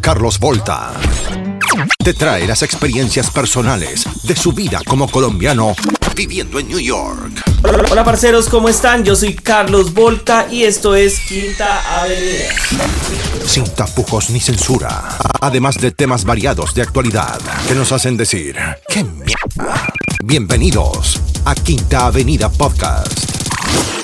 Carlos Volta te trae las experiencias personales de su vida como colombiano viviendo en New York. Hola parceros, ¿cómo están? Yo soy Carlos Volta y esto es Quinta Avenida. Sin tapujos ni censura, además de temas variados de actualidad que nos hacen decir, ¡qué mierda! Bienvenidos a Quinta Avenida Podcast.